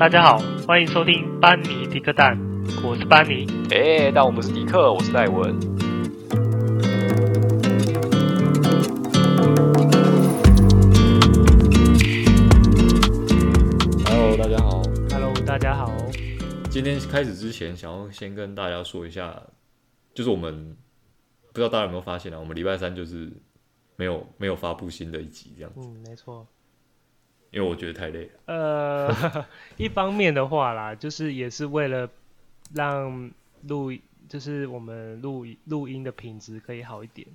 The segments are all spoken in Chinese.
大家好，欢迎收听班尼迪克蛋，我是班尼。哎，但我不是迪克，我是戴文。Hello，大家好。Hello，大家好。今天开始之前，想要先跟大家说一下，就是我们不知道大家有没有发现啊，我们礼拜三就是没有没有发布新的一集这样子。嗯，没错。因为我觉得太累了。呃，一方面的话啦，就是也是为了让录，就是我们录录音的品质可以好一点。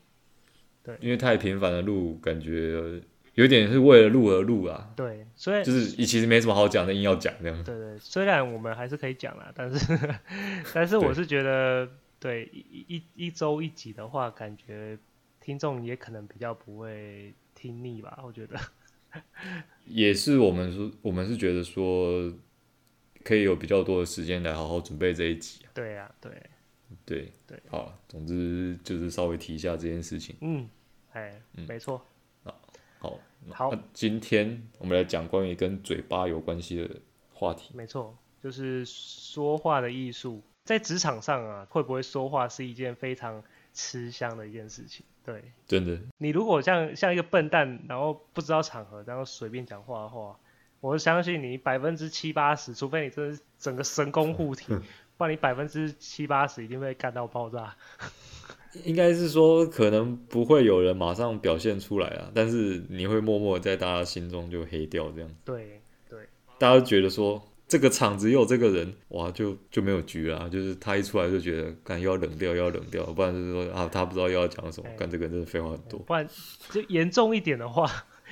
对，因为太频繁的录，感觉有点是为了录而录啊。对，所以就是其实没什么好讲的，硬要讲这样。对对，虽然我们还是可以讲啦，但是 但是我是觉得，对，对一一一周一集的话，感觉听众也可能比较不会听腻吧，我觉得。也是我们说，我们是觉得说，可以有比较多的时间来好好准备这一集。对呀、啊，对，对对，好，总之就是稍微提一下这件事情。嗯，哎，嗯、没错。好，好，那今天我们来讲关于跟嘴巴有关系的话题。没错，就是说话的艺术，在职场上啊，会不会说话是一件非常吃香的一件事情。对，真的。你如果像像一个笨蛋，然后不知道场合，然后随便讲话的话，我相信你百分之七八十，除非你真的整个神功护体，不然你百分之七八十一定会干到爆炸。应该是说，可能不会有人马上表现出来啊，但是你会默默在大家心中就黑掉这样。对对，大家觉得说。这个场子又有这个人，哇，就就没有局了。就是他一出来就觉得，干又要冷掉，又要冷掉，不然就是说啊，他不知道又要讲什么，干、欸、这个人真的废话很多。不然就严重一点的话，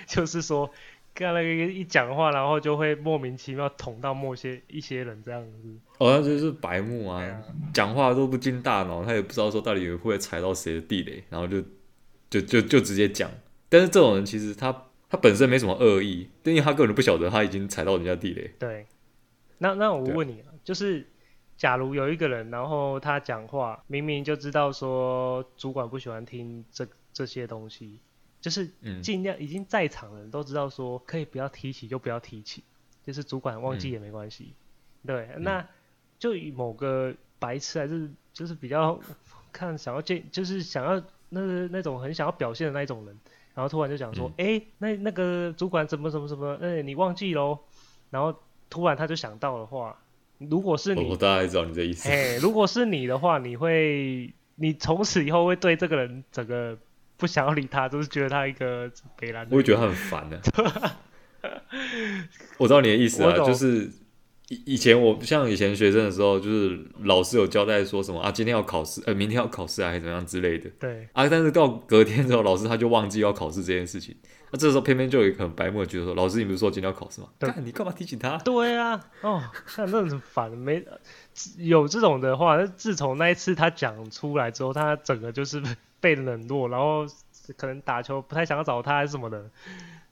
就是说，干那个一讲话，然后就会莫名其妙捅到某些一些人这样子。哦，那就是白目啊，讲、啊、话都不经大脑，他也不知道说到底会不会踩到谁的地雷，然后就就就就直接讲。但是这种人其实他他本身没什么恶意，因为他根本不晓得他已经踩到人家地雷。对。那那我问你啊，就是假如有一个人，然后他讲话明明就知道说主管不喜欢听这这些东西，就是尽量已经在场的人都知道说可以不要提起就不要提起，就是主管忘记也没关系。嗯、对，那就以某个白痴还是就是比较看想要见，就是想要那个那种很想要表现的那一种人，然后突然就讲说，哎、嗯欸，那那个主管怎么怎么怎么，哎、欸，你忘记喽，然后。突然他就想到的话，如果是你，我大概知道你这意思。哎，如果是你的话，你会，你从此以后会对这个人整个不想要理他，就是觉得他一个北兰。我会觉得他很烦的。我知道你的意思啊，就是以以前我像以前学生的时候，就是老师有交代说什么啊，今天要考试，呃，明天要考试啊，还是怎么样之类的。对。啊，但是到隔天之后，老师他就忘记要考试这件事情。那、啊、这时候偏偏就有一个很白目觉得说：“老师，你不是说今天要考试吗？干，你干嘛提醒他？”对啊，哦，那那很烦。没有这种的话，自从那一次他讲出来之后，他整个就是被冷落，然后可能打球不太想要找他还是什么的。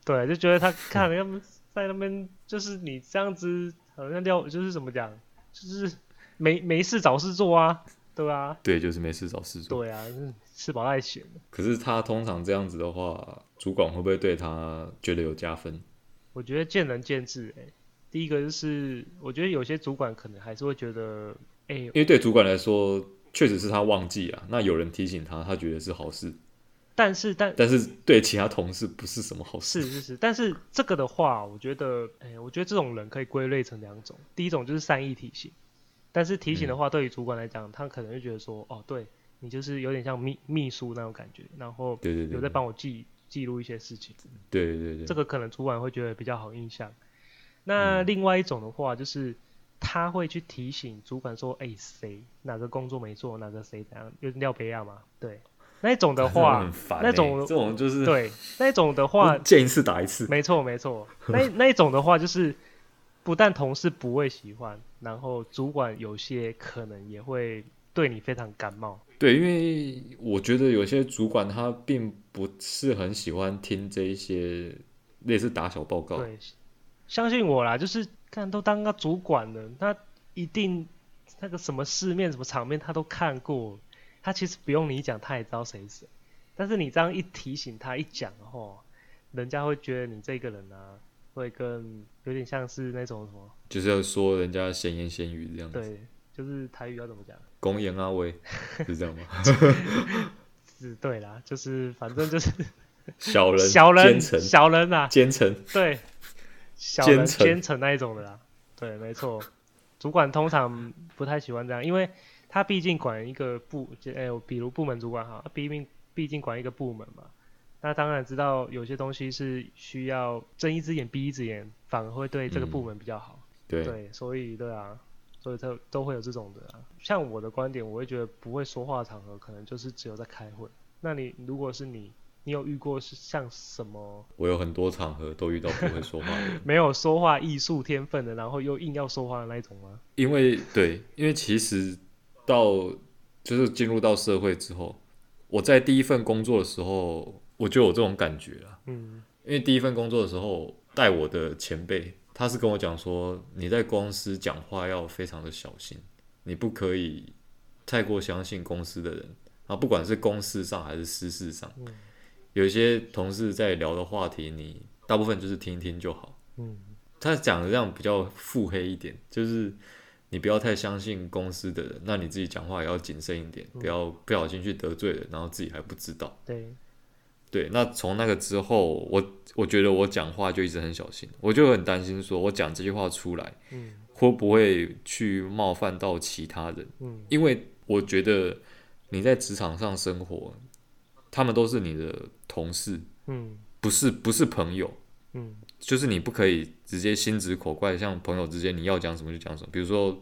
对，就觉得他看 他们在那边，就是你这样子好像撂，就是怎么讲，就是没没事找事做啊，对啊，对，就是没事找事做。对啊，吃饱太闲。可是他通常这样子的话。主管会不会对他觉得有加分？我觉得见仁见智。哎，第一个就是，我觉得有些主管可能还是会觉得，哎，因为对主管来说，确实是他忘记啊，那有人提醒他，他觉得是好事。但是，但但是对其他同事不是什么好事。是是是，但是这个的话，我觉得，哎，我觉得这种人可以归类成两种。第一种就是善意提醒，但是提醒的话，对于主管来讲，嗯、他可能就觉得说，哦，对你就是有点像秘秘书那种感觉，然后对对对，有在帮我记。记录一些事情，对对对，这个可能主管会觉得比较好印象。那另外一种的话，就是他会去提醒主管说：“哎，谁哪个工作没做，哪个谁怎样，又廖培亚嘛？”对，那种的话，很烦欸、那种这种就是对那种的话，见一次打一次。没错没错，那那种的话就是不但同事不会喜欢，然后主管有些可能也会对你非常感冒。对，因为我觉得有些主管他并不是很喜欢听这一些类似打小报告。对，相信我啦，就是看都当个主管了，他一定那个什么世面、什么场面他都看过。他其实不用你讲，他也知道谁是谁。但是你这样一提醒他一讲的话，人家会觉得你这个人啊，会更有点像是那种什么，就是要说人家闲言闲语这样子。对，就是台语要怎么讲？公言阿威是这样吗？是，对啦，就是反正就是 小人、小人、小人啊，奸臣，对，小人奸臣那一种的啦。对，没错，主管通常不太喜欢这样，因为他毕竟管一个部，哎，比如部门主管哈，毕竟毕竟管一个部门嘛，那当然知道有些东西是需要睁一只眼闭一只眼，反而会对这个部门比较好。嗯、对，对，所以对啊，所以他都会有这种的啊。像我的观点，我会觉得不会说话的场合，可能就是只有在开会。那你如果是你。你有遇过是像什么？我有很多场合都遇到不会说话的，没有说话艺术天分的，然后又硬要说话的那一种吗？因为对，因为其实到就是进入到社会之后，我在第一份工作的时候，我就有这种感觉了。嗯，因为第一份工作的时候，带我的前辈，他是跟我讲说，你在公司讲话要非常的小心，你不可以太过相信公司的人，啊不管是公事上还是私事上。嗯有一些同事在聊的话题，你大部分就是听一听就好。嗯，他讲的这样比较腹黑一点，就是你不要太相信公司的人，那你自己讲话也要谨慎一点，不要不小心去得罪人，然后自己还不知道。对，对。那从那个之后，我我觉得我讲话就一直很小心，我就很担心说，我讲这句话出来，嗯，会不会去冒犯到其他人？嗯，因为我觉得你在职场上生活。他们都是你的同事，嗯，不是不是朋友，嗯，就是你不可以直接心直口快，像朋友之间你要讲什么就讲什么。比如说，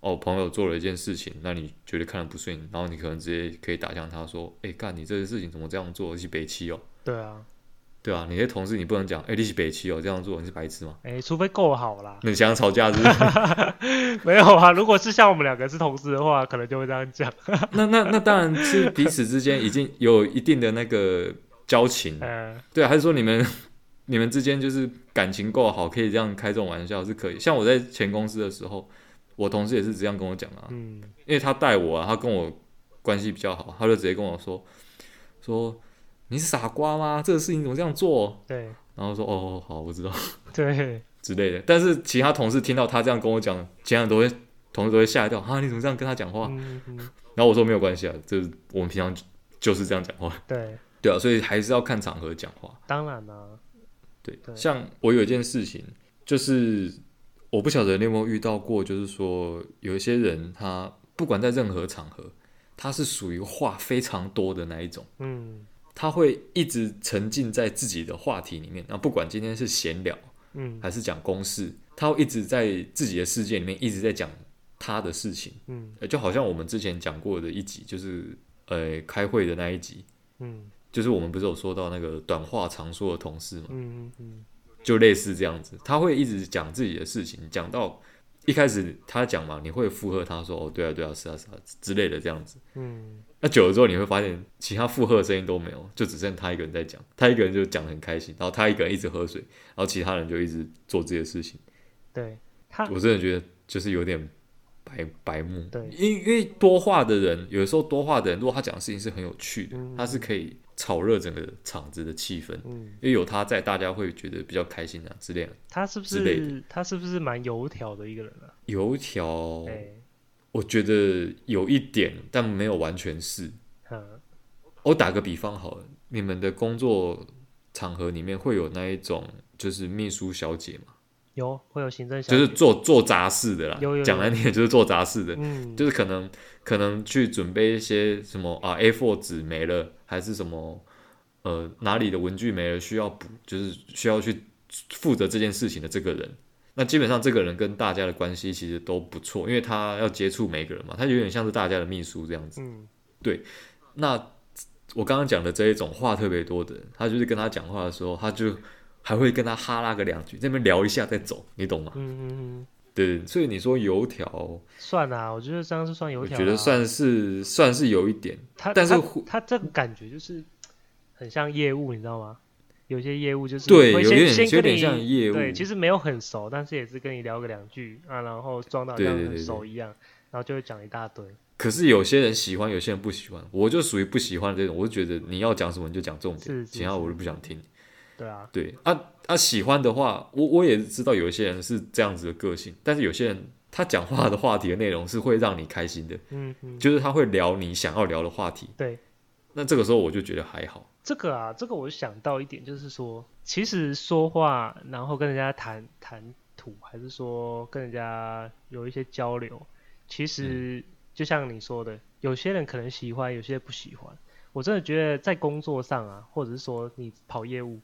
哦，朋友做了一件事情，那你觉得看了不顺眼，然后你可能直接可以打向他说，哎，干你这件事情怎么这样做？是北七哦。对啊。对啊，你的同事你不能讲，哎，你是北七哦，这样做你是白痴吗？哎，除非够好啦。你想要吵架是不是？没有啊，如果是像我们两个是同事的话，可能就会这样讲。那那那当然是彼此之间已经有一定的那个交情。嗯，对啊，还是说你们你们之间就是感情够好，可以这样开这种玩笑是可以。像我在前公司的时候，我同事也是这样跟我讲啊。嗯，因为他带我啊，他跟我关系比较好，他就直接跟我说说。你是傻瓜吗？这个事情怎么这样做？对，然后说哦，好，我知道，对之类的。但是其他同事听到他这样跟我讲，其他人都会同事都会吓一跳啊！你怎么这样跟他讲话？嗯嗯、然后我说没有关系啊，就是我们平常就是这样讲话。对对啊，所以还是要看场合讲话。当然啦、啊，对，对像我有一件事情，就是我不晓得你有没有遇到过，就是说有一些人他不管在任何场合，他是属于话非常多的那一种。嗯。他会一直沉浸在自己的话题里面，那不管今天是闲聊，嗯，还是讲公事，他会一直在自己的世界里面一直在讲他的事情，嗯，就好像我们之前讲过的一集，就是呃开会的那一集，嗯，就是我们不是有说到那个短话长说的同事嘛，嗯嗯嗯，就类似这样子，他会一直讲自己的事情，讲到。一开始他讲嘛，你会附和他说哦，对啊，对啊，是啊，是啊之类的这样子。嗯，那久了之后你会发现，其他附和的声音都没有，就只剩他一个人在讲。他一个人就讲得很开心，然后他一个人一直喝水，然后其他人就一直做这些事情。对他，我真的觉得就是有点白白目。对，因因为多话的人，有时候多话的人，如果他讲的事情是很有趣的，嗯、他是可以。炒热整个场子的气氛，嗯，因为有他在，大家会觉得比较开心啊之类的。他是不是他是不是蛮油条的一个人啊？油条，欸、我觉得有一点，但没有完全是。嗯、我打个比方好了，你们的工作场合里面会有那一种就是秘书小姐吗？有，会有行政小，就是做做杂事的啦。有有，讲难听点就是做杂事的，嗯，就是可能可能去准备一些什么啊，A4 纸没了，还是什么呃哪里的文具没了需要补，就是需要去负责这件事情的这个人。那基本上这个人跟大家的关系其实都不错，因为他要接触每个人嘛，他有点像是大家的秘书这样子。嗯，对。那我刚刚讲的这一种话特别多的人，他就是跟他讲话的时候，他就。还会跟他哈拉个两句，这边聊一下再走，你懂吗？嗯嗯嗯，对，所以你说油条算啊，我觉得这样是算油条，啊，我觉得算是算是有一点，他但是他，他这个感觉就是很像业务，你知道吗？有些业务就是对，有点有点像业务，对，其实没有很熟，但是也是跟你聊个两句啊，然后装到像很熟一样，对对对对，然后就会讲一大堆。可是有些人喜欢，有些人不喜欢，我就属于不喜欢这种，我就觉得你要讲什么你就讲重点，其他我就不想听。对啊，对啊，他、啊、喜欢的话，我我也知道有一些人是这样子的个性，但是有些人他讲话的话题的内容是会让你开心的，嗯嗯，就是他会聊你想要聊的话题。对，那这个时候我就觉得还好。这个啊，这个我想到一点，就是说，其实说话，然后跟人家谈谈吐，还是说跟人家有一些交流，其实就像你说的，有些人可能喜欢，有些人不喜欢。我真的觉得在工作上啊，或者是说你跑业务，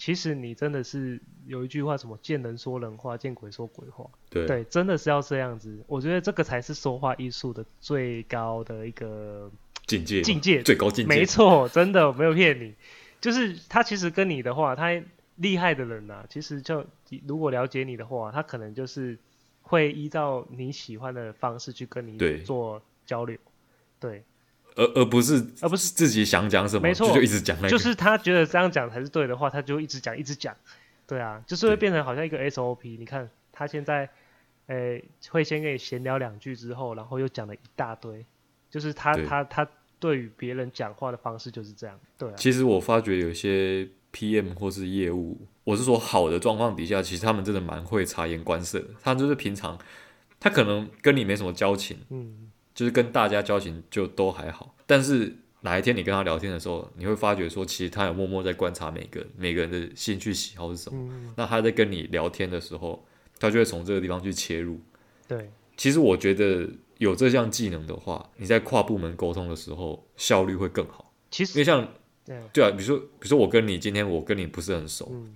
其实你真的是有一句话，什么见人说人话，见鬼说鬼话。对，对，真的是要这样子。我觉得这个才是说话艺术的最高的一个。境界，境界最高境界，没错，真的没有骗你。就是他其实跟你的话，他厉害的人啊，其实就如果了解你的话，他可能就是会依照你喜欢的方式去跟你做交流，对，对而而不是而不是自己想讲什么，没错，就，就一直讲那个，就是他觉得这样讲才是对的话，他就一直讲一直讲，对啊，就是会变成好像一个 SOP。你看他现在，诶、欸，会先跟你闲聊两句之后，然后又讲了一大堆，就是他他他。他对于别人讲话的方式就是这样，对啊。其实我发觉有些 PM 或是业务，我是说好的状况底下，其实他们真的蛮会察言观色的。他就是平常，他可能跟你没什么交情，嗯，就是跟大家交情就都还好。但是哪一天你跟他聊天的时候，你会发觉说，其实他有默默在观察每个人，每个人的兴趣喜好是什么。嗯。那他在跟你聊天的时候，他就会从这个地方去切入。对。其实我觉得。有这项技能的话，你在跨部门沟通的时候效率会更好。其实，因为像，对啊，比如说，比如说我跟你今天我跟你不是很熟，嗯，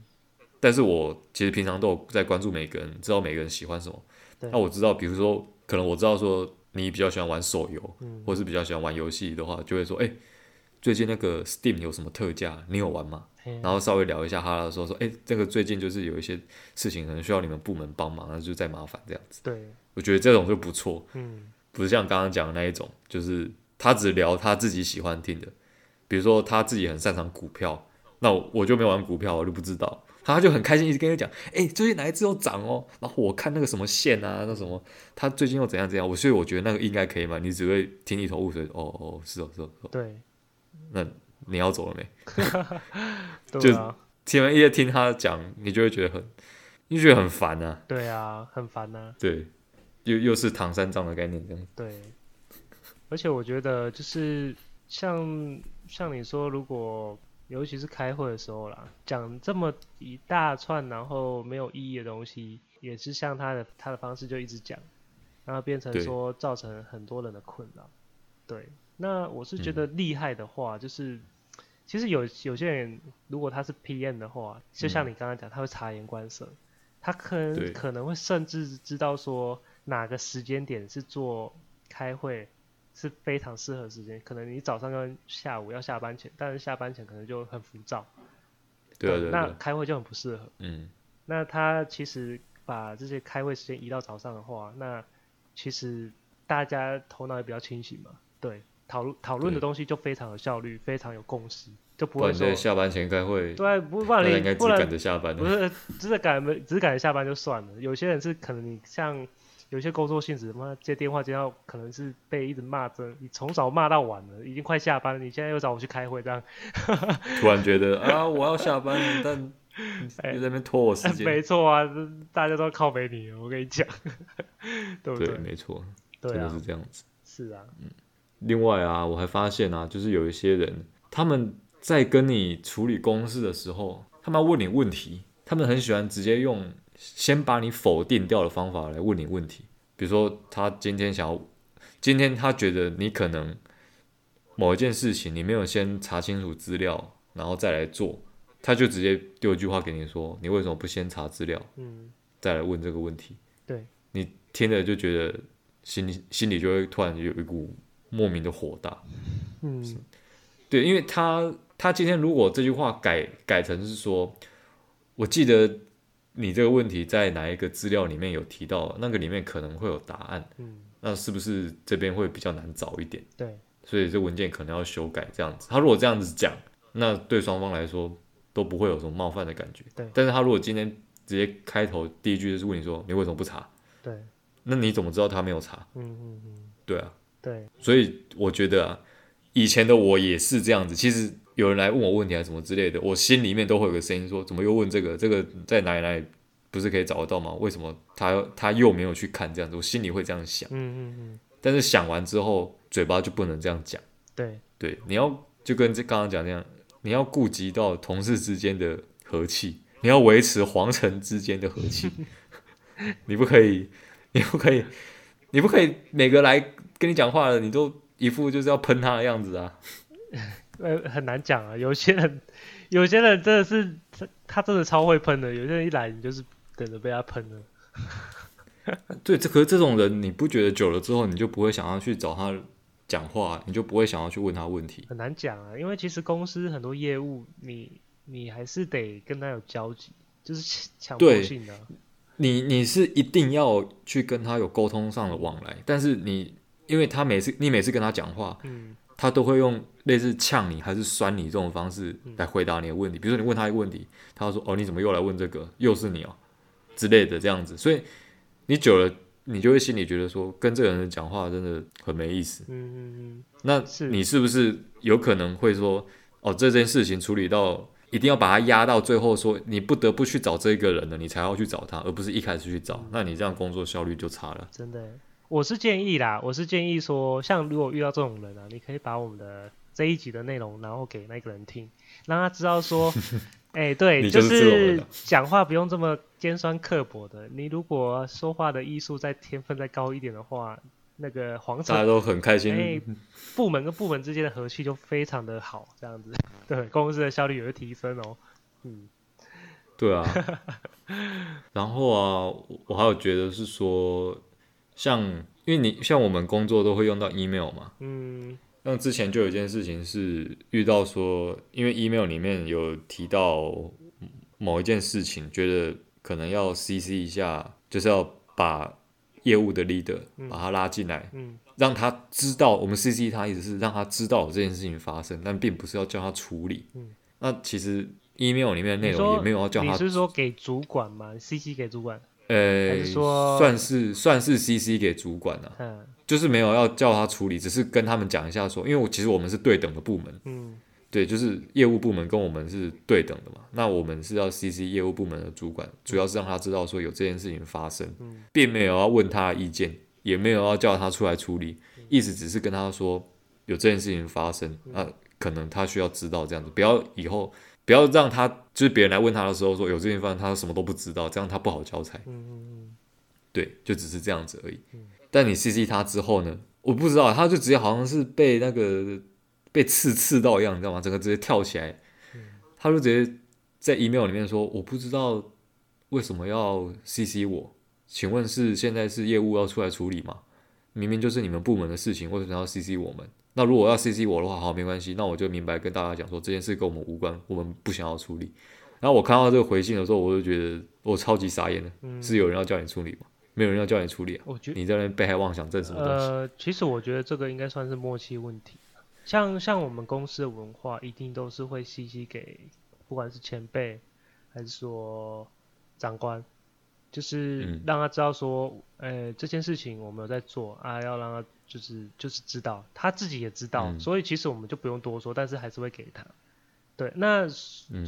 但是我其实平常都有在关注每个人，知道每个人喜欢什么。那我知道，比如说，可能我知道说你比较喜欢玩手游，嗯，或是比较喜欢玩游戏的话，就会说，哎，最近那个 Steam 有什么特价？你有玩吗？然后稍微聊一下他的时候说，哎，这个最近就是有一些事情可能需要你们部门帮忙，那就再麻烦这样子。对，我觉得这种就不错，嗯。不是像刚刚讲的那一种，就是他只聊他自己喜欢听的，比如说他自己很擅长股票，那我，我就没玩股票，我就不知道。他就很开心，一直跟你讲，哎，最近哪一只又涨哦，然后我看那个什么线啊，那什么，他最近又怎样怎样，我所以我觉得那个应该可以嘛，你只会听一头雾水，哦哦，是哦是哦。对，那你要走了没？对啊，就听完一直听他讲，你就会觉得很，你就觉得很烦啊。对啊，很烦啊。对。又又是唐三藏的概念，这样对，而且我觉得就是像像你说，如果尤其是开会的时候啦，讲这么一大串然后没有意义的东西，也是像他的他的方式就一直讲，然后变成说造成很多人的困扰。对，那我是觉得厉害的话，就是、嗯、其实有有些人如果他是 PM 的话，就像你刚刚讲，他会察言观色，他可能可能会甚至知道说。哪个时间点是做开会是非常适合时间？可能你早上跟下午要下班前，但是下班前可能就很浮躁。对对，对，对，那开会就很不适合。嗯。那他其实把这些开会时间移到早上的话，那其实大家头脑也比较清醒嘛。对，讨论讨论的东西就非常有效率，非常有共识，就不会说下班前开会。对，不不然你不然赶着下班。不是，只是赶没，只是赶着下班就算了。有些人是可能你像。有些工作性质，妈接电话接到可能是被一直骂着，你从早骂到晚了，已经快下班了，你现在又找我去开会，这样，突然觉得啊，我要下班了，但 你在那边拖我时间。没错啊，大家都靠北你，我跟你讲，对不对？对，没错，对啊，是这样子。是啊，嗯。另外啊，我还发现啊，就是有一些人，他们在跟你处理公事的时候，他们要问你问题，他们很喜欢直接用。先把你否定掉的方法来问你问题，比如说他今天想要，今天他觉得你可能某一件事情你没有先查清楚资料，然后再来做，他就直接丢一句话给你说，你为什么不先查资料，嗯，再来问这个问题？对，你听了就觉得心里心里就会突然有一股莫名的火大，嗯，对，因为他他今天如果这句话改改成是说，我记得。你这个问题在哪一个资料里面有提到？那个里面可能会有答案。嗯，那是不是这边会比较难找一点？对，所以这文件可能要修改这样子。他如果这样子讲，那对双方来说都不会有什么冒犯的感觉。对，但是他如果今天直接开头第一句就是问你说，你为什么不查？对，那你怎么知道他没有查？嗯嗯嗯，对啊，对，所以我觉得啊，以前的我也是这样子。其实有人来问我问题啊什么之类的，我心里面都会有个声音说，怎么又问这个？这个在哪里哪里不是可以找得到吗？为什么他他又没有去看这样子？我心里会这样想。嗯嗯嗯。但是想完之后，嘴巴就不能这样讲。对对，你要就跟这刚刚讲那样，你要顾及到同事之间的和气，你要维持皇城之间的和气，你不可以，你不可以，你不可以每个来跟你讲话的，你都一副就是要喷他的样子啊。呃，很难讲啊，有些人，有些人真的是他，他真的超会喷的。有些人一来，你就是等着被他喷了。对，这可是这种人，你不觉得久了之后，你就不会想要去找他讲话，你就不会想要去问他问题。很难讲啊，因为其实公司很多业务，你你还是得跟他有交集，就是强迫性的。你你是一定要去跟他有沟通上的往来，但是你因为他每次你每次跟他讲话，嗯。他都会用类似呛你还是酸你这种方式来回答你的问题。比如说你问他一个问题，他说：“哦，你怎么又来问这个？又是你哦，之类的这样子。”所以你久了，你就会心里觉得说，跟这个人讲话真的很没意思。嗯嗯嗯。那你是不是有可能会说：“哦，这件事情处理到一定要把它压到最后，说你不得不去找这个人了，你才要去找他，而不是一开始去找。那你这样工作效率就差了。”真的。我是建议啦，我是建议说，像如果遇到这种人啊，你可以把我们的这一集的内容，然后给那个人听，让他知道说，哎、欸，对，就，是讲话不用这么尖酸刻薄的。你如果说话的艺术再天分再高一点的话，那个皇城大家都很开心，欸、部门跟部门之间的和气就非常的好，这样子，对，公司的效率也会提升哦。嗯，对啊。然后啊，我还有觉得是说。像，因为你像我们工作都会用到 email 嘛，嗯，那之前就有一件事情是遇到说，因为 email 里面有提到某一件事情，觉得可能要 CC 一下，就是要把业务的 leader 把他拉进来，嗯，让他知道我们 CC 他意思是让他知道有这件事情发生，但并不是要叫他处理，嗯，那其实 email 里面的内容也没有要叫他，你是说给主管吗？CC 给主管？呃，是算是算是 CC 给主管了，啊，嗯，就是没有要叫他处理，只是跟他们讲一下说，因为我其实我们是对等的部门，嗯，对，就是业务部门跟我们是对等的嘛，那我们是要 CC 业务部门的主管，主要是让他知道说有这件事情发生，嗯，并没有要问他的意见，也没有要叫他出来处理，意思只是跟他说有这件事情发生，那可能他需要知道这样子，不要以后。不要让他就是别人来问他的时候说有这件事，他什么都不知道，这样他不好交差。对，就只是这样子而已。但你 CC 他之后呢？我不知道，他就直接好像是被那个被刺刺到一样，你知道吗？整个直接跳起来，他就直接在 email 里面说：“我不知道为什么要 CC 我，请问是现在是业务要出来处理吗？明明就是你们部门的事情，为什么要 CC 我们？”那如果要 CC 我的话，好，没关系，那我就明白跟大家讲说这件事跟我们无关，我们不想要处理。然后我看到这个回信的时候，我就觉得我超级傻眼了，嗯、是有人要叫你处理吗？没有人要叫你处理啊！我觉得你在那边被害妄想症什么东西？呃，其实我觉得这个应该算是默契问题。像像我们公司的文化，一定都是会 CC 给不管是前辈还是说长官，就是让他知道说，呃、嗯欸，这件事情我们有在做啊，要让他。就是就是知道，他自己也知道，嗯、所以其实我们就不用多说，但是还是会给他。对，那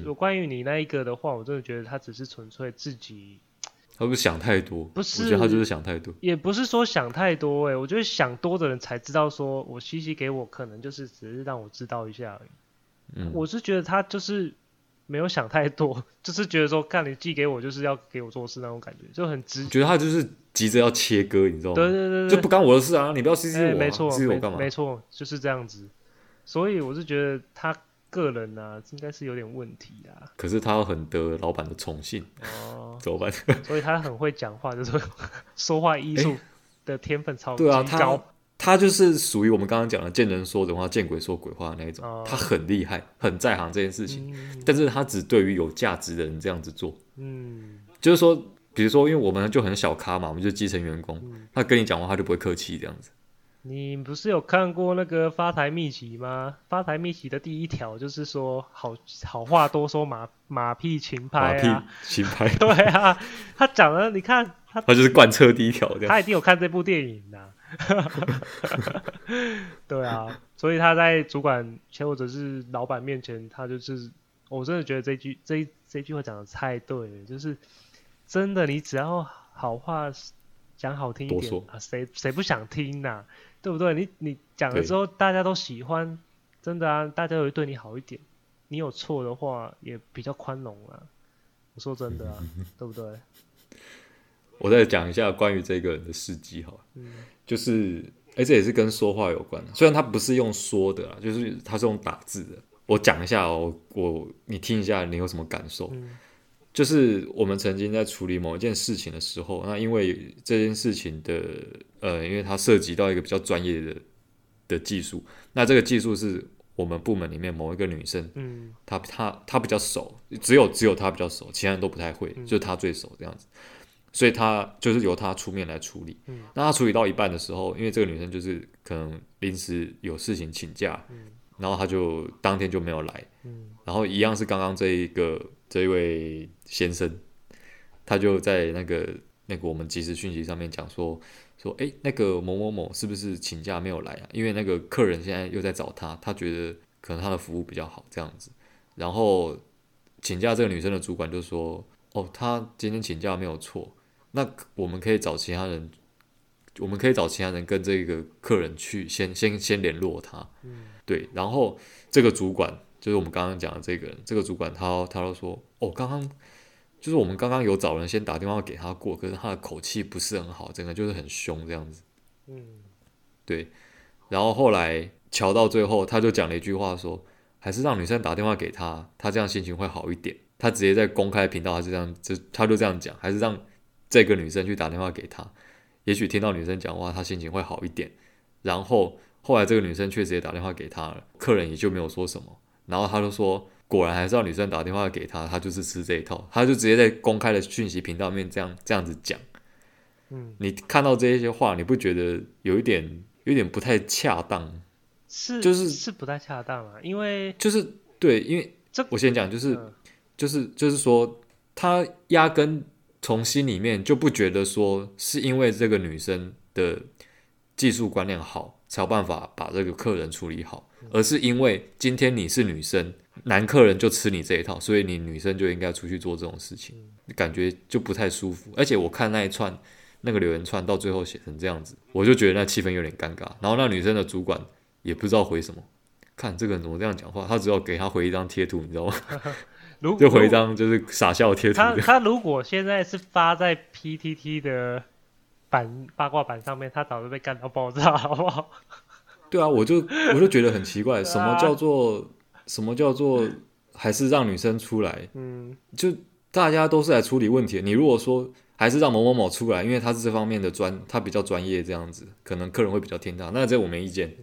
有关于你那一个的话，我真的觉得他只是纯粹自己，他不是想太多，不是，我觉得他就是想太多，也不是说想太多哎、欸，我觉得想多的人才知道，说我西西给我，可能就是只是让我知道一下而已。嗯，我是觉得他就是。没有想太多，就是觉得说，看你寄给我，就是要给我做事那种感觉，就很直觉。觉得他就是急着要切割，你知道吗？对对对，就不干我的事啊！你不要 CC 我、啊，没错，CC 我干嘛？没错，就是这样子。所以我是觉得他个人呢、啊，应该是有点问题啊。可是他很得老板的宠幸哦，怎么办？所以他很会讲话，就是说话艺术的天分超级高。对啊，他他就是属于我们刚刚讲的见人说人话，见鬼说鬼话的那一种。Oh. 他很厉害，很在行这件事情，嗯、但是他只对于有价值的人这样子做。嗯，就是说，比如说，因为我们就很小咖嘛，我们就基层员工，嗯、他跟你讲话，他就不会客气这样子。你不是有看过那个发财秘籍吗？发财秘籍的第一条就是说好，好好话多说马马屁勤拍啊，勤拍。对啊，他讲了，你看他，他就是贯彻第一条，他一定有看这部电影的。对啊，所以他在主管前或者是老板面前，他就是，我真的觉得这句这这句话讲的太对了，就是真的，你只要好话讲好听一点啊，谁谁不想听呐、啊？对不对？你你讲了之后，大家都喜欢，真的啊，大家会对你好一点。你有错的话，也比较宽容啊。我说真的啊，对不对？我再讲一下关于这个人的事迹哈，嗯、就是，哎，这也是跟说话有关的。虽然他不是用说的啦，就是他是用打字的。我讲一下哦，我你听一下，你有什么感受？嗯、就是我们曾经在处理某一件事情的时候，那因为这件事情的，呃，因为它涉及到一个比较专业的的技术，那这个技术是。我们部门里面某一个女生，嗯，她她她比较熟，只有只有她比较熟，其他人都不太会，嗯、就是她最熟这样子，所以他就是由他出面来处理。嗯，那他处理到一半的时候，因为这个女生就是可能临时有事情请假，嗯，然后他就当天就没有来，嗯，然后一样是刚刚这一个这一位先生，他就在那个那个我们即时讯息上面讲说。说哎，那个某某某是不是请假没有来啊？因为那个客人现在又在找他，他觉得可能他的服务比较好这样子。然后请假这个女生的主管就说：“哦，他今天请假没有错，那我们可以找其他人，我们可以找其他人跟这个客人去先先先联络他。”嗯，对。然后这个主管就是我们刚刚讲的这个人，这个主管他他都说：“哦，刚刚。”就是我们刚刚有找人先打电话给他过，可是他的口气不是很好，整个就是很凶这样子。嗯，对。然后后来瞧到最后，他就讲了一句话说：“还是让女生打电话给他，他这样心情会好一点。”他直接在公开频道，他就这样，就他就这样讲，还是让这个女生去打电话给他，也许听到女生讲话，他心情会好一点。然后后来这个女生确实也打电话给他了，客人也就没有说什么。然后他就说。果然还是要女生打电话给他，他就是吃这一套，他就直接在公开的讯息频道面这样这样子讲。嗯，你看到这些话，你不觉得有一点有一点不太恰当？是，就是是不太恰当啊，因为就是对，因为这我先讲，就是、嗯、就是就是说，他压根从心里面就不觉得说是因为这个女生的技术观念好，才有办法把这个客人处理好，而是因为今天你是女生。男客人就吃你这一套，所以你女生就应该出去做这种事情，感觉就不太舒服。而且我看那一串那个留言串到最后写成这样子，我就觉得那气氛有点尴尬。然后那女生的主管也不知道回什么，看这个人怎么这样讲话，他只要给他回一张贴图，你知道吗？就回一张就是傻笑贴图。他他如果现在是发在 PTT 的版八卦版上面，他早就被干到爆炸，好不好？对啊，我就我就觉得很奇怪，什么叫做？什么叫做还是让女生出来？嗯，就大家都是来处理问题。你如果说还是让某某某出来，因为他是这方面的专，他比较专业，这样子可能客人会比较听他。那这我没意见。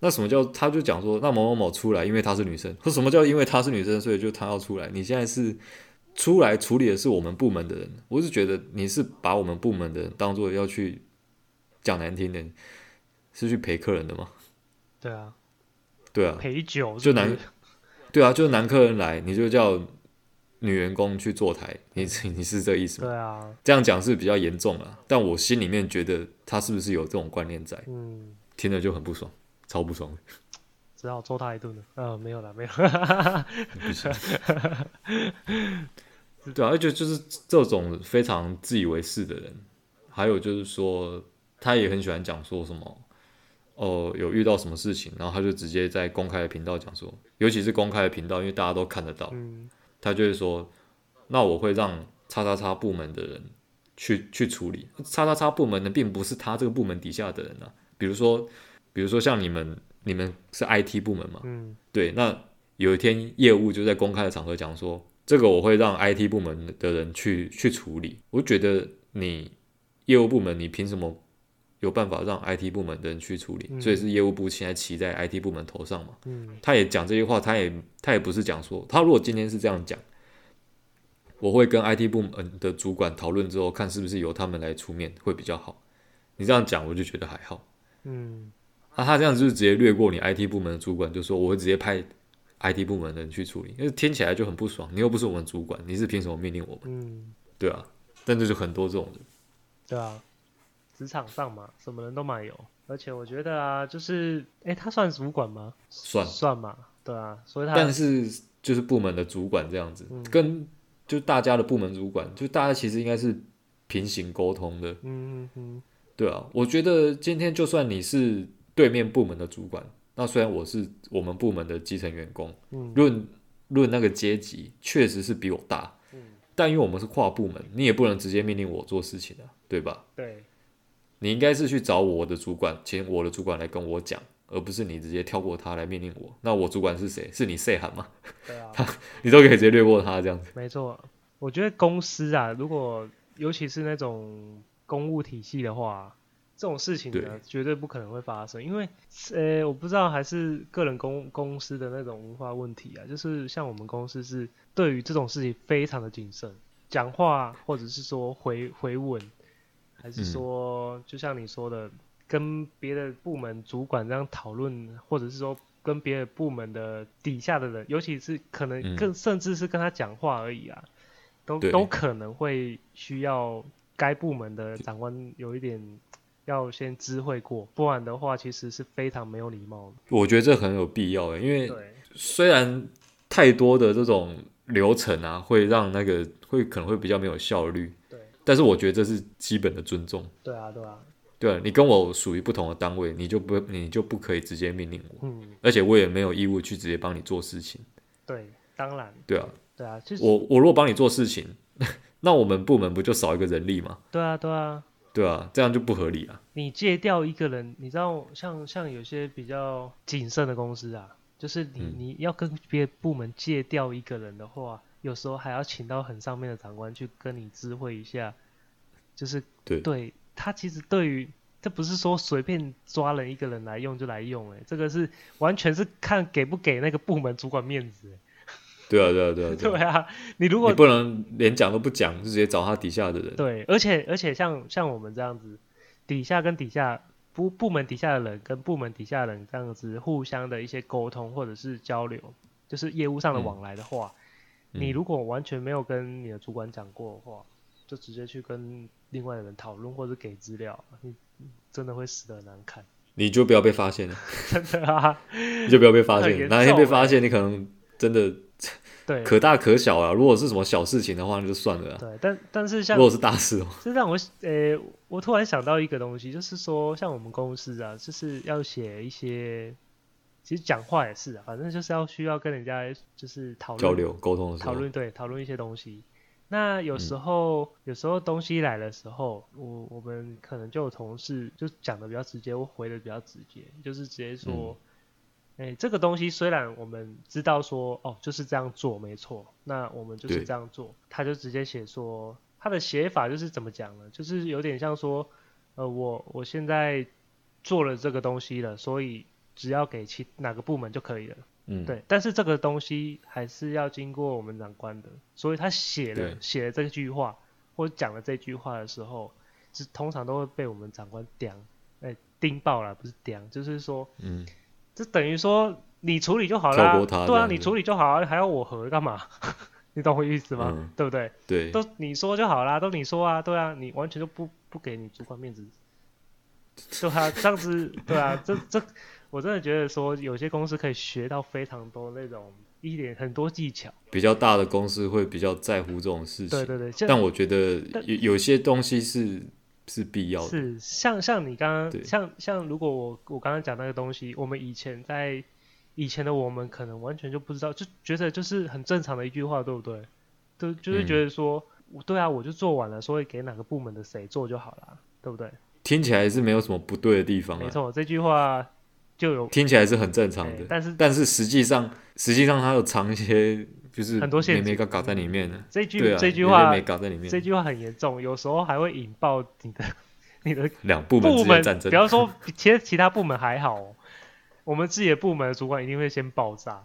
那什么叫他就讲说，那某某某出来，因为她是女生。说什么叫因为她是女生，所以就她要出来？你现在是出来处理的是我们部门的人，我是觉得你是把我们部门的人当做要去讲难听点，是去陪客人的吗？对啊，对啊，陪酒就男。对啊，就是男客人来，你就叫女员工去坐台，你你是这个意思吗？对啊，这样讲是比较严重了，但我心里面觉得他是不是有这种观念在？嗯，听着就很不爽，超不爽，只好揍他一顿了。呃，没有了，没有。不行。对啊，而且就是这种非常自以为是的人，还有就是说，他也很喜欢讲说什么。哦，有遇到什么事情，然后他就直接在公开的频道讲说，尤其是公开的频道，因为大家都看得到，嗯、他就会说，那我会让叉叉叉部门的人去去处理，叉叉叉部门呢并不是他这个部门底下的人啊，比如说，比如说像你们，你们是 IT 部门嘛，嗯、对，那有一天业务就在公开的场合讲说，这个我会让 IT 部门的人去去处理，我觉得你业务部门，你凭什么？有办法让 IT 部门的人去处理，嗯、所以是业务部现在骑在 IT 部门头上嘛。嗯、他也讲这些话，他也他也不是讲说，他如果今天是这样讲，我会跟 IT 部门的主管讨论之后，看是不是由他们来出面会比较好。你这样讲，我就觉得还好。嗯，那、啊、他这样就是直接略过你 IT 部门的主管，就说我会直接派 IT 部门的人去处理，因为听起来就很不爽。你又不是我们主管，你是凭什么命令我们？嗯，对啊，但这是很多这种人。对啊。职场上嘛，什么人都蛮有，而且我觉得啊，就是，哎，他算主管吗？算算嘛，对啊，所以他但是就是部门的主管这样子，嗯、跟就大家的部门主管，就大家其实应该是平行沟通的。嗯嗯嗯，对啊，我觉得今天就算你是对面部门的主管，那虽然我是我们部门的基层员工，嗯，论论那个阶级，确实是比我大。但因为我们是跨部门，你也不能直接命令我做事情啊，对吧？对，你应该是去找我的主管，请我的主管来跟我讲，而不是你直接跳过他来命令我。那我主管是谁？是你 say 喊吗？对啊，你都可以直接略过他这样子。没错，我觉得公司啊，如果尤其是那种公务体系的话。这种事情呢，绝对不可能会发生，因为，呃，我不知道还是个人公公司的那种文化问题啊，就是像我们公司是对于这种事情非常的谨慎，讲话或者是说回回稳，还是说，嗯、就像你说的，跟别的部门主管这样讨论，或者是说跟别的部门的底下的人，尤其是可能更、嗯、甚至是跟他讲话而已啊，都都可能会需要该部门的长官有一点。要先知会过，不然的话其实是非常没有礼貌的。我觉得这很有必要，因为虽然太多的这种流程啊，会让那个会可能会比较没有效率。对，但是我觉得这是基本的尊重。对啊，对啊，对啊，你跟我属于不同的单位，你就不你就不可以直接命令我。嗯，而且我也没有义务去直接帮你做事情。对，当然。对啊，对啊，就是我我如果帮你做事情，那我们部门不就少一个人力吗？对啊，对啊。对啊，这样就不合理啊。你借调一个人，你知道像像有些比较谨慎的公司啊，就是你、嗯、你要跟别的部门借调一个人的话，有时候还要请到很上面的长官去跟你知会一下，就是对，对他其实对于这不是说随便抓了一个人来用就来用，哎，这个是完全是看给不给那个部门主管面子。对啊，对啊，对啊，对啊！你如果你不能连讲都不讲，就直接找他底下的人。对，而且而且像像我们这样子，底下跟底下部部门底下的人跟部门底下的人这样子互相的一些沟通或者是交流，就是业务上的往来的话，嗯、你如果完全没有跟你的主管讲过的话，就直接去跟另外的人讨论或者给资料，你真的会死的很难看。你就不要被发现了，真的啊！你就不要被发现，哪一天被发现，你可能真的。对，可大可小啊。如果是什么小事情的话，那就算了。对，但但是像如果是大事哦，这让我呃、欸，我突然想到一个东西，就是说，像我们公司啊，就是要写一些，其实讲话也是啊，反正就是要需要跟人家就是讨论交流沟通的时候，讨论对，讨论一些东西。那有时候、嗯、有时候东西来的时候，我我们可能就有同事就讲的比较直接，我回的比较直接，就是直接说。嗯哎、欸，这个东西虽然我们知道说哦就是这样做没错，那我们就是这样做，他就直接写说他的写法就是怎么讲呢？就是有点像说，呃，我我现在做了这个东西了，所以只要给其哪个部门就可以了。嗯，对。但是这个东西还是要经过我们长官的，所以他写了写了这句话或者讲了这句话的时候，是通常都会被我们长官盯，哎、欸，钉爆了不是盯，就是说，嗯。就等于说你处理就好了，对啊，你处理就好啊，还要我和干嘛？你懂我意思吗？嗯、对不对？对，都你说就好啦，都你说啊，对啊，你完全就不不给你主管面子，对啊 这样子，对啊，这这我真的觉得说有些公司可以学到非常多那种一点很多技巧。比较大的公司会比较在乎这种事情，对对对，但我觉得有有些东西是。是必要的，是像像你刚刚像像如果我我刚刚讲那个东西，我们以前在以前的我们可能完全就不知道，就觉得就是很正常的一句话，对不对？对，就是觉得说，嗯、对啊，我就做完了，所以给哪个部门的谁做就好了，对不对？听起来是没有什么不对的地方，没错，这句话就有听起来是很正常的，但是但是实际上实际上它有藏一些。就是很多线没搞搞在里面呢，这句这句话没搞在里面，这句话很严重，有时候还会引爆你的你的两部门战争。比方说，其实其他部门还好，哦，我们自己的部门的主管一定会先爆炸，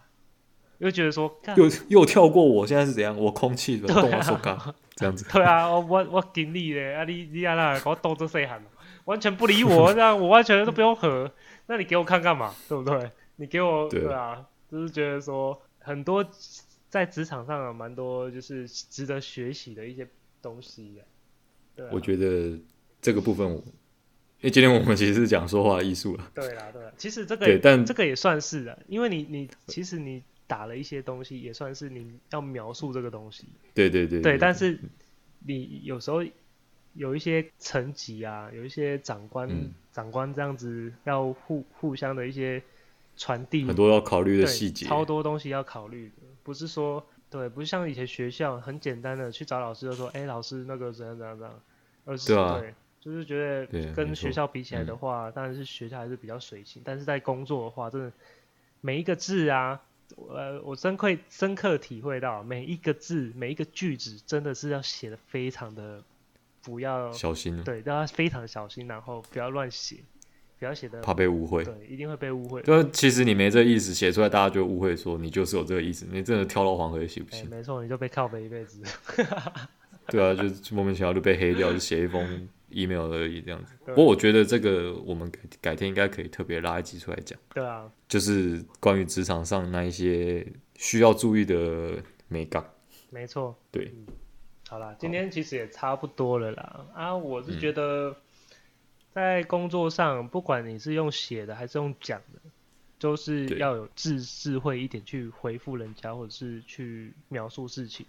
又觉得说又又跳过我，现在是怎样？我空气的动我手干这样子。对啊，我我我尽力嘞，啊你你啊那给我动这细喊，完全不理我，这样我完全都不用和，那你给我看干嘛？对不对？你给我对啊，就是觉得说很多。在职场上有蛮多就是值得学习的一些东西，对啊。我觉得这个部分，为今天我们其实是讲说话艺术了。对啦，对啦，其实这个也，但这个也算是的，因为你你其实你打了一些东西，也算是你要描述这个东西。对对对，但是你有时候有一些层级啊，有一些长官、嗯、长官这样子要互互相的一些传递，很多要考虑的细节，超多东西要考虑的，不是说对，不是像以前学校很简单的去找老师就说，哎、欸，老师那个怎样怎样怎样，而是对、就是觉得跟学校比起来的话，当然是学校还是比较随性。但是在工作的话，真的每一个字啊，呃，我深刻深刻体会到，每一个字、每一个句子，真的是要写的非常的不要小心。对，都要非常小心，然后不要乱写，不要写的怕被误会。对，一定会被误会。就其实你没这个意思，写出来大家就误会说你就是有这个意思。你真的跳到黄河也洗不行。没错，你就被靠背一辈子。对啊，就莫名其妙就被黑掉，就写一封。email 而已这样子，不过我觉得这个我们改改天应该可以特别拉一集出来讲。对啊，就是关于职场上那一些需要注意的美感。没错。对。嗯、好啦，今天其实也差不多了啦。啊，我是觉得在工作上，不管你是用写的还是用讲的，都是要有智智慧一点去回复人家，或者是去描述事情。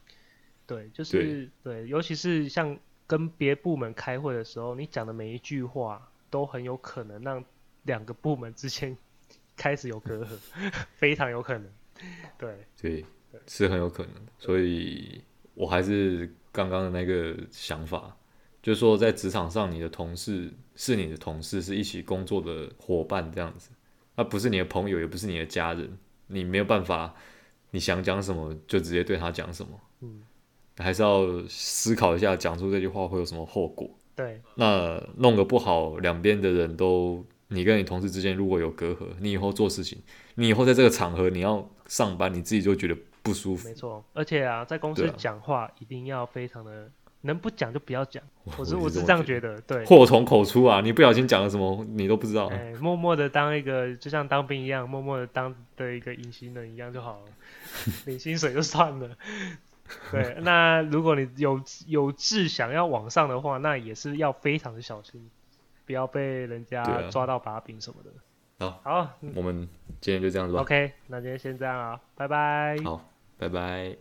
对，就是对，对，尤其是像。跟别部门开会的时候，你讲的每一句话都很有可能让两个部门之间 开始有隔阂，非常有可能。对对，是很有可能。所以我还是刚刚的那个想法，就是说在职场上，你的同事是你的同事，是一起工作的伙伴这样子，那不是你的朋友，也不是你的家人，你没有办法，你想讲什么就直接对他讲什么。嗯。还是要思考一下，讲出这句话会有什么后果。对，那弄个不好，两边的人都，你跟你同事之间如果有隔阂，你以后做事情，你以后在这个场合你要上班，你自己就觉得不舒服。没错，而且啊，在公司讲话一定要非常的，啊、能不讲就不要讲。我是我是这样觉得，对，祸从口出啊，你不小心讲了什么，你都不知道。哎，默默的当一个，就像当兵一样，默默的当的一个隐形人一样就好了，领薪水就算了。对，那如果你有有志想要往上的话，那也是要非常的小心，不要被人家抓到把柄什么的。好，好，我们今天就这样子吧。OK，那今天先这样啊，拜拜。好，拜拜。